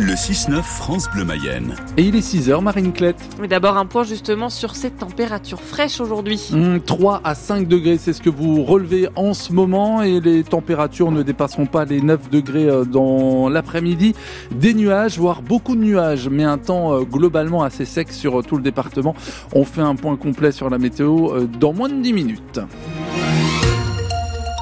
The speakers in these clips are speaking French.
Le 6-9 France Bleu Mayenne. Et il est 6h, Marine Clette. Mais d'abord un point justement sur cette température fraîche aujourd'hui. 3 hum, à 5 degrés, c'est ce que vous relevez en ce moment et les températures ne dépasseront pas les 9 degrés euh, dans l'après-midi. Des nuages, voire beaucoup de nuages, mais un temps euh, globalement assez sec sur euh, tout le département. On fait un point complet sur la météo dans moins de 10 minutes.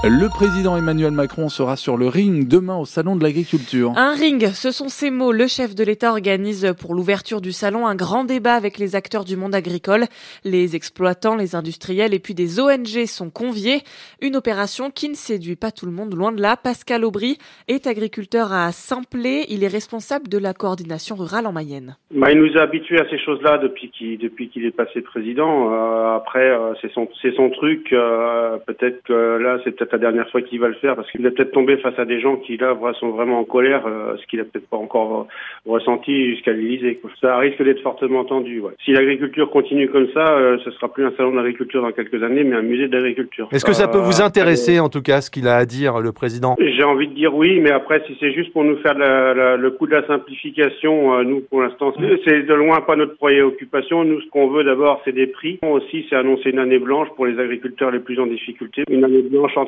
Le président Emmanuel Macron sera sur le ring demain au Salon de l'Agriculture. Un ring, ce sont ces mots. Le chef de l'État organise pour l'ouverture du salon un grand débat avec les acteurs du monde agricole. Les exploitants, les industriels et puis des ONG sont conviés. Une opération qui ne séduit pas tout le monde, loin de là. Pascal Aubry est agriculteur à Saint-Plé. Il est responsable de la coordination rurale en Mayenne. Bah, il nous a habitués à ces choses-là depuis qu'il depuis qu'il est passé président. Euh, après, euh, c'est son c'est son truc. Euh, peut-être que là, c'est peut-être la dernière fois qu'il va le faire parce qu'il va peut-être tomber face à des gens qui là sont vraiment en colère, euh, ce qu'il a peut-être pas encore ressenti jusqu'à l'Élysée. Ça risque d'être fortement tendu. Ouais. Si l'agriculture continue comme ça, euh, ce sera plus un salon d'agriculture dans quelques années, mais un musée d'agriculture. Est-ce que ça peut vous intéresser en tout cas ce qu'il a à dire le président? J'ai envie de dire oui, mais après si c'est juste pour nous faire le coup de la simplification, euh, nous pour l'instant c'est de loin pas notre préoccupation. Nous ce qu'on veut d'abord c'est des prix. Aussi c'est annoncer une année blanche pour les agriculteurs les plus en difficulté, une année blanche en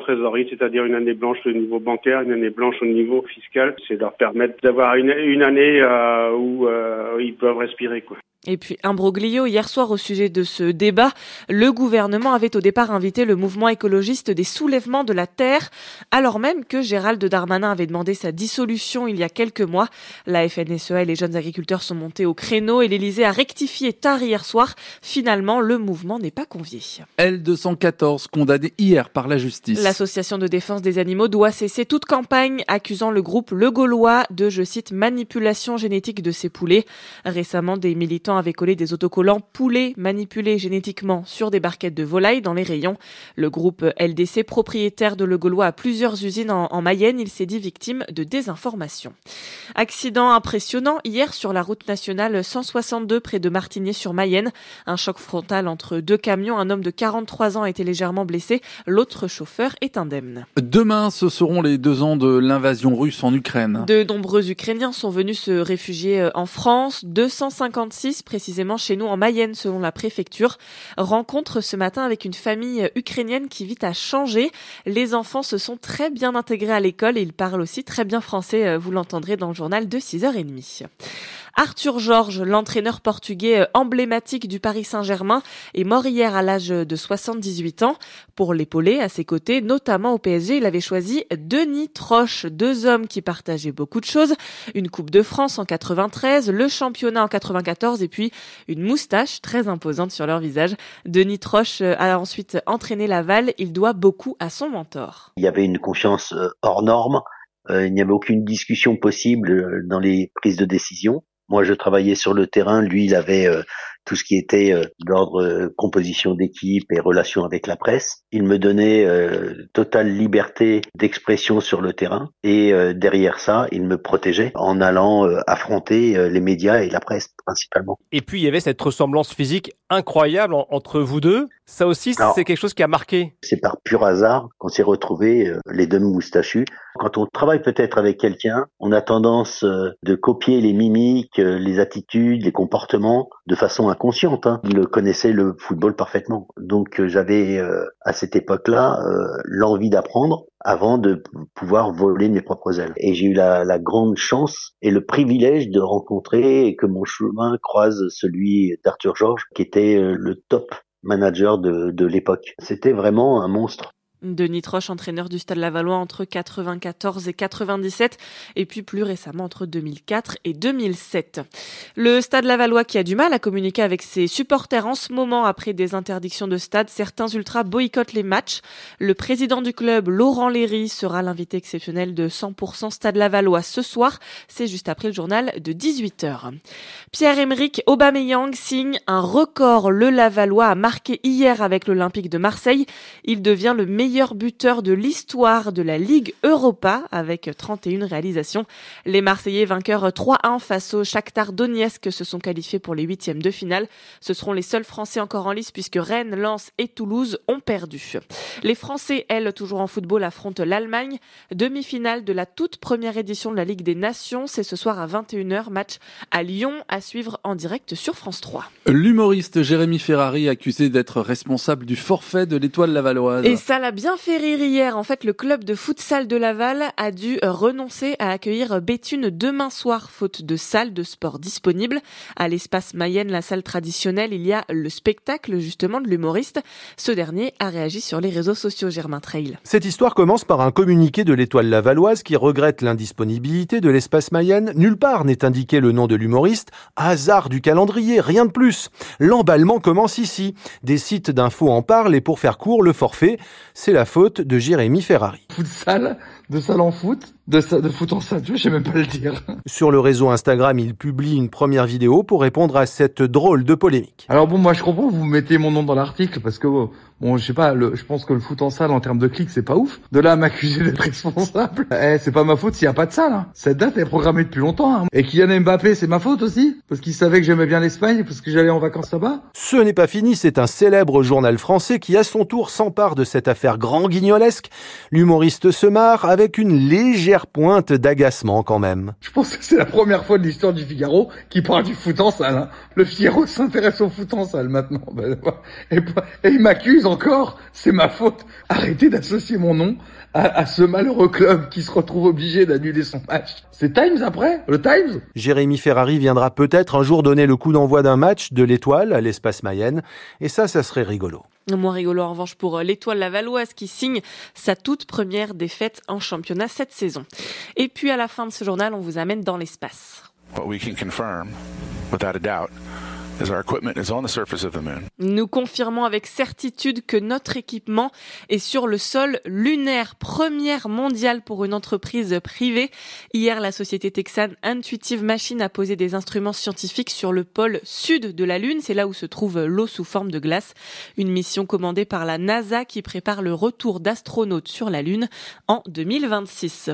c'est-à-dire une année blanche au niveau bancaire, une année blanche au niveau fiscal. C'est leur permettre d'avoir une, une année euh, où euh, ils peuvent respirer. Quoi. Et puis, un broglio, hier soir, au sujet de ce débat, le gouvernement avait au départ invité le mouvement écologiste des soulèvements de la terre, alors même que Gérald Darmanin avait demandé sa dissolution il y a quelques mois. La FNSEA et les jeunes agriculteurs sont montés au créneau et l'Élysée a rectifié tard hier soir. Finalement, le mouvement n'est pas convié. L214, condamné hier par la justice. L'association de défense des animaux doit cesser toute campagne accusant le groupe Le Gaulois de, je cite, manipulation génétique de ses poulets. Récemment, des militants avait collé des autocollants poulets manipulés génétiquement sur des barquettes de volailles dans les rayons. Le groupe LDC, propriétaire de Le Gaulois à plusieurs usines en, Mayenne, il s'est dit victime de désinformation. Accident impressionnant hier sur la route nationale 162 près de Martigny-sur-Mayenne. Un choc frontal entre deux camions. Un homme de 43 ans a été légèrement blessé. L'autre chauffeur est indemne. Demain, ce seront les deux ans de l'invasion russe en Ukraine. De nombreux Ukrainiens sont venus se réfugier euh, en France. 256 précisément chez nous en Mayenne, selon la préfecture. Rencontre ce matin avec une famille ukrainienne qui vit à changer. Les enfants se sont très bien intégrés à l'école et ils parlent aussi très bien français, vous l'entendrez dans le journal de 6h30. Arthur Georges, l'entraîneur portugais euh, emblématique du Paris Saint-Germain, est mort hier à l'âge de 78 ans. Pour l'épauler à ses côtés, notamment au PSG, il avait choisi Denis Troche, deux hommes qui partageaient beaucoup de choses. Une Coupe de France en 93, le championnat en 94 et puis une moustache très imposante sur leur visage. Denis Troche euh, a ensuite entraîné Laval. Il doit beaucoup à son mentor. Il y avait une confiance euh, hors norme. il n'y avait aucune discussion possible dans les prises de décision. Moi, je travaillais sur le terrain. Lui, il avait euh, tout ce qui était euh, d'ordre euh, composition d'équipe et relation avec la presse. Il me donnait totale liberté d'expression sur le terrain. Et derrière ça, il me protégeait en allant affronter les médias et la presse principalement. Et puis, il y avait cette ressemblance physique incroyable entre vous deux. Ça aussi, c'est quelque chose qui a marqué. C'est par pur hasard qu'on s'est retrouvés les deux moustachus. Quand on travaille peut-être avec quelqu'un, on a tendance de copier les mimiques euh, les attitudes, les comportements de façon inconsciente. Hein. Il connaissait le football parfaitement. Donc euh, j'avais euh, à cette époque-là l'envie d'apprendre avant de pouvoir voler mes propres ailes. Et j'ai eu la, grande chance et le privilège de rencontrer et que mon chemin croise celui d'Arthur Georges, qui était le top manager de l'époque. C'était vraiment un monstre. Denis Troche, entraîneur du Stade Lavallois entre 94 et 97, et puis plus récemment entre 2004 et 2007. Le Stade Lavallois qui a du mal à communiquer avec ses supporters en ce moment après des interdictions de stade, certains ultras boycottent les matchs. Le président du club, Laurent Léry, sera l'invité exceptionnel de 100% Stade Lavallois ce soir. C'est juste après le journal de 18h. Pierre-Emerick Aubameyang signe un record. Le Lavallois a marqué hier avec l'Olympique de Marseille. Il devient le meilleur meilleur buteur de l'histoire de la Ligue Europa avec 31 réalisations. Les Marseillais vainqueurs 3-1 face au Shakhtar Donetsk se sont qualifiés pour les huitièmes de finale. Ce seront les seuls Français encore en lice puisque Rennes, Lens et Toulouse ont perdu. Les Français, elles, toujours en football, affrontent l'Allemagne. Demi-finale de la toute première édition de la Ligue des Nations. C'est ce soir à 21h. Match à Lyon à suivre en direct sur France 3. L'humoriste Jérémy Ferrari accusé d'être responsable du forfait de l'étoile lavalloise. Et ça l'a bien fait rire hier. En fait, le club de futsal de Laval a dû renoncer à accueillir Béthune demain soir, faute de salle de sport disponible. À l'espace Mayenne, la salle traditionnelle, il y a le spectacle justement de l'humoriste. Ce dernier a réagi sur les réseaux sociaux, Germain Trail. Cette histoire commence par un communiqué de l'étoile lavalloise qui regrette l'indisponibilité de l'espace Mayenne. Nulle part n'est indiqué le nom de l'humoriste. Hasard du calendrier, rien de plus. L'emballement commence ici. Des sites d'infos en parlent et pour faire court, le forfait, c'est la faute de Jérémy Ferrari. Futsal, de salle en foot, de, de foot en je sais même pas le dire. Sur le réseau Instagram, il publie une première vidéo pour répondre à cette drôle de polémique. Alors bon, moi je comprends, vous mettez mon nom dans l'article parce que bon, je sais pas, le, je pense que le foot en salle en termes de clics c'est pas ouf. De là à m'accuser d'être responsable, eh, c'est pas ma faute s'il y a pas de salle. Hein. Cette date est programmée depuis longtemps. Hein. Et Kylian Mbappé, c'est ma faute aussi parce qu'il savait que j'aimais bien l'Espagne parce que j'allais en vacances là-bas. Ce n'est pas fini, c'est un célèbre journal français qui à son tour s'empare de cette affaire grand guignolesque. L'humoriste se marre avec une légère pointe d'agacement quand même. Je pense que c'est la première fois de l'histoire du Figaro qui parle du foot en salle. Hein. Le Figaro s'intéresse au foot en salle maintenant. Ben, et, et il m'accuse encore, c'est ma faute. Arrêtez d'associer mon nom à, à, ce malheureux club qui se retrouve obligé d'annuler son match. C'est Times après? Le Times? Jérémy Ferrari viendra peut-être un jour donner le coup d'envoi d'un match de l'étoile à l'espace Mayenne. Et ça, ça serait rigolo. Moins rigolo en revanche pour l'étoile lavalloise qui signe sa toute première défaite en championnat cette saison. Et puis à la fin de ce journal, on vous amène dans l'espace. We can confirm, without a nous confirmons avec certitude que notre équipement est sur le sol lunaire, première mondiale pour une entreprise privée. Hier, la société texane Intuitive Machine a posé des instruments scientifiques sur le pôle sud de la Lune. C'est là où se trouve l'eau sous forme de glace. Une mission commandée par la NASA qui prépare le retour d'astronautes sur la Lune en 2026.